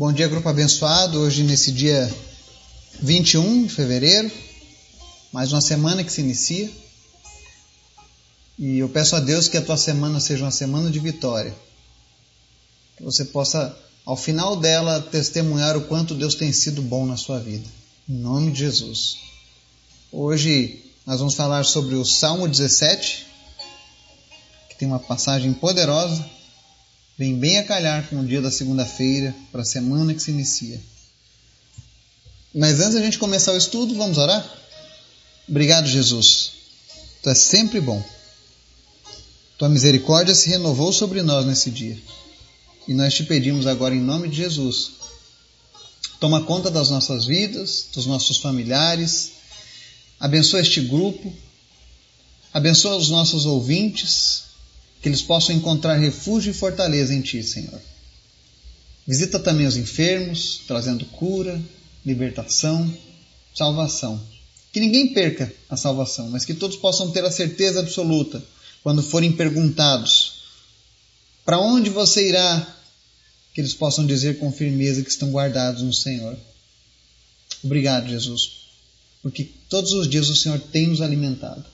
Bom dia, grupo abençoado. Hoje, nesse dia 21 de fevereiro, mais uma semana que se inicia. E eu peço a Deus que a tua semana seja uma semana de vitória. Que você possa, ao final dela, testemunhar o quanto Deus tem sido bom na sua vida. Em nome de Jesus. Hoje nós vamos falar sobre o Salmo 17, que tem uma passagem poderosa vem bem a calhar com o dia da segunda-feira, para a semana que se inicia. Mas antes da gente começar o estudo, vamos orar? Obrigado, Jesus. Tu és sempre bom. Tua misericórdia se renovou sobre nós nesse dia. E nós te pedimos agora, em nome de Jesus, toma conta das nossas vidas, dos nossos familiares, abençoa este grupo, abençoa os nossos ouvintes, que eles possam encontrar refúgio e fortaleza em Ti, Senhor. Visita também os enfermos, trazendo cura, libertação, salvação. Que ninguém perca a salvação, mas que todos possam ter a certeza absoluta quando forem perguntados: para onde você irá? Que eles possam dizer com firmeza que estão guardados no Senhor. Obrigado, Jesus, porque todos os dias o Senhor tem nos alimentado.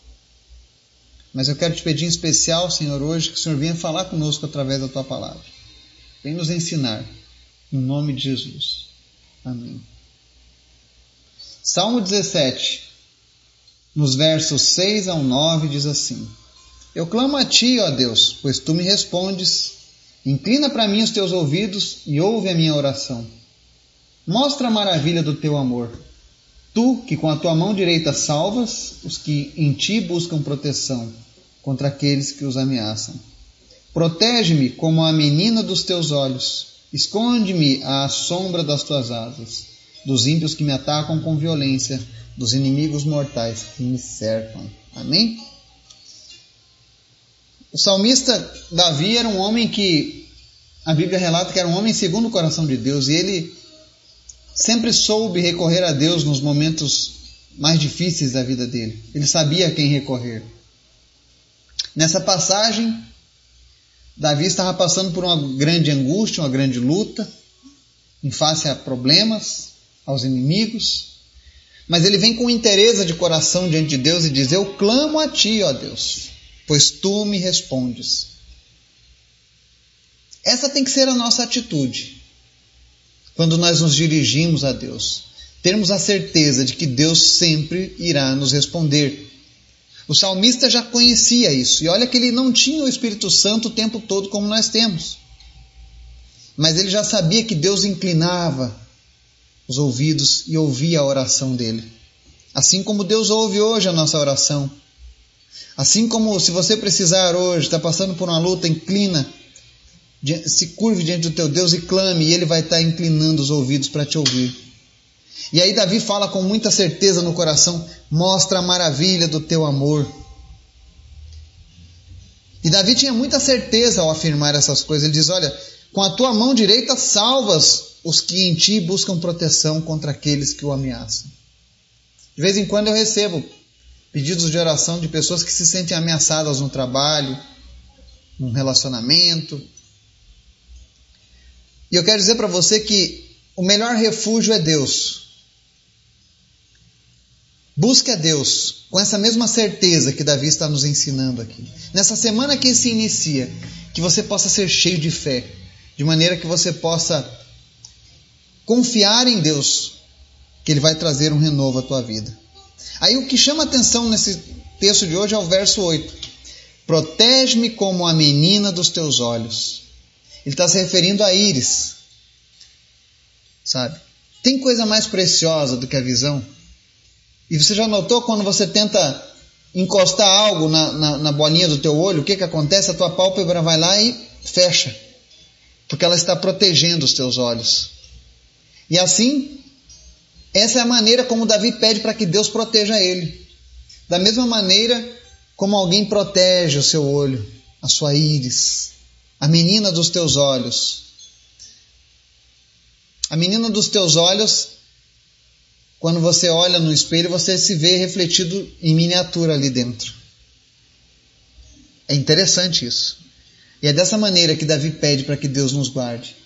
Mas eu quero te pedir em especial, Senhor, hoje, que o Senhor venha falar conosco através da tua palavra. Vem nos ensinar. Em nome de Jesus. Amém. Salmo 17, nos versos 6 ao 9, diz assim: Eu clamo a ti, ó Deus, pois tu me respondes. Inclina para mim os teus ouvidos e ouve a minha oração. Mostra a maravilha do teu amor. Tu, que com a tua mão direita salvas os que em ti buscam proteção contra aqueles que os ameaçam. Protege-me como a menina dos teus olhos, esconde-me à sombra das tuas asas, dos ímpios que me atacam com violência, dos inimigos mortais que me cercam. Amém? O salmista Davi era um homem que a Bíblia relata que era um homem segundo o coração de Deus e ele sempre soube recorrer a Deus nos momentos mais difíceis da vida dele. Ele sabia a quem recorrer. Nessa passagem, Davi estava passando por uma grande angústia, uma grande luta, em face a problemas, aos inimigos, mas ele vem com interesse de coração diante de Deus e diz: Eu clamo a ti, ó Deus, pois tu me respondes. Essa tem que ser a nossa atitude quando nós nos dirigimos a Deus. Termos a certeza de que Deus sempre irá nos responder. O salmista já conhecia isso. E olha que ele não tinha o Espírito Santo o tempo todo como nós temos. Mas ele já sabia que Deus inclinava os ouvidos e ouvia a oração dele. Assim como Deus ouve hoje a nossa oração. Assim como se você precisar hoje, está passando por uma luta, inclina, se curve diante do teu Deus e clame, e ele vai estar inclinando os ouvidos para te ouvir. E aí Davi fala com muita certeza no coração: mostra a maravilha do teu amor. E Davi tinha muita certeza ao afirmar essas coisas. Ele diz: Olha, com a tua mão direita salvas os que em ti buscam proteção contra aqueles que o ameaçam. De vez em quando eu recebo pedidos de oração de pessoas que se sentem ameaçadas no trabalho, num relacionamento. E eu quero dizer para você que o melhor refúgio é Deus. Busque a Deus com essa mesma certeza que Davi está nos ensinando aqui. Nessa semana que se inicia, que você possa ser cheio de fé, de maneira que você possa confiar em Deus, que Ele vai trazer um renovo à tua vida. Aí o que chama atenção nesse texto de hoje é o verso 8: Protege-me como a menina dos teus olhos. Ele está se referindo a íris, sabe? Tem coisa mais preciosa do que a visão? E você já notou quando você tenta encostar algo na, na, na bolinha do teu olho, o que, que acontece? A tua pálpebra vai lá e fecha, porque ela está protegendo os teus olhos. E assim, essa é a maneira como Davi pede para que Deus proteja ele. Da mesma maneira como alguém protege o seu olho, a sua íris, a menina dos teus olhos. A menina dos teus olhos quando você olha no espelho, você se vê refletido em miniatura ali dentro. É interessante isso. E é dessa maneira que Davi pede para que Deus nos guarde.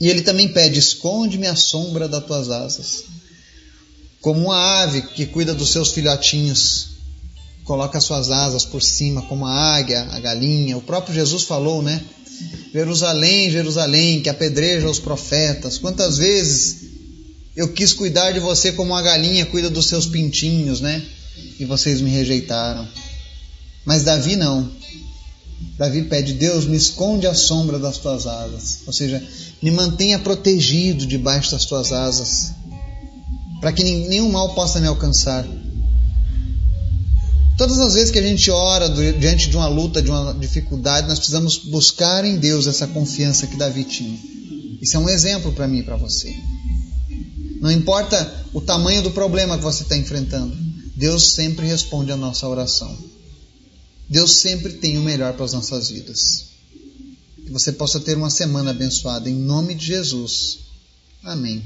E ele também pede: esconde-me a sombra das tuas asas. Como uma ave que cuida dos seus filhotinhos, coloca suas asas por cima, como a águia, a galinha. O próprio Jesus falou, né? Jerusalém, Jerusalém, que apedreja os profetas. Quantas vezes eu quis cuidar de você como uma galinha cuida dos seus pintinhos, né? E vocês me rejeitaram. Mas Davi não. Davi pede: Deus, me esconde a sombra das tuas asas. Ou seja, me mantenha protegido debaixo das tuas asas, para que nenhum mal possa me alcançar. Todas as vezes que a gente ora diante de uma luta, de uma dificuldade, nós precisamos buscar em Deus essa confiança que Davi tinha. Isso é um exemplo para mim e para você. Não importa o tamanho do problema que você está enfrentando, Deus sempre responde a nossa oração. Deus sempre tem o melhor para as nossas vidas. Que você possa ter uma semana abençoada em nome de Jesus. Amém.